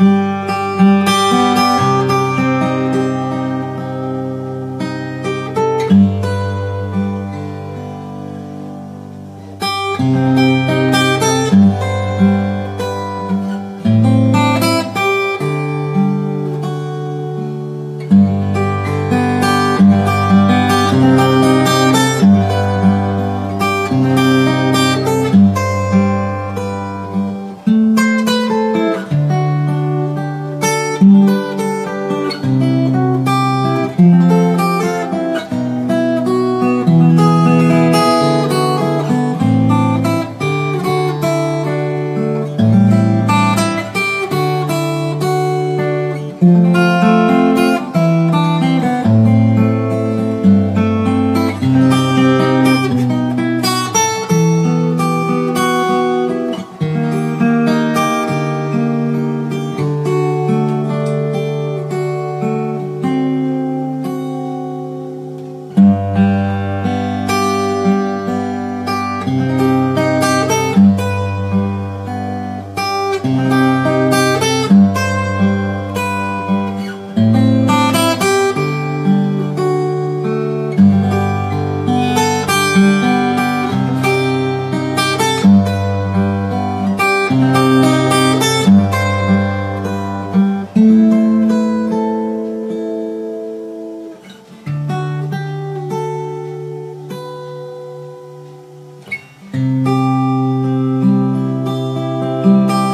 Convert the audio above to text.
Música Música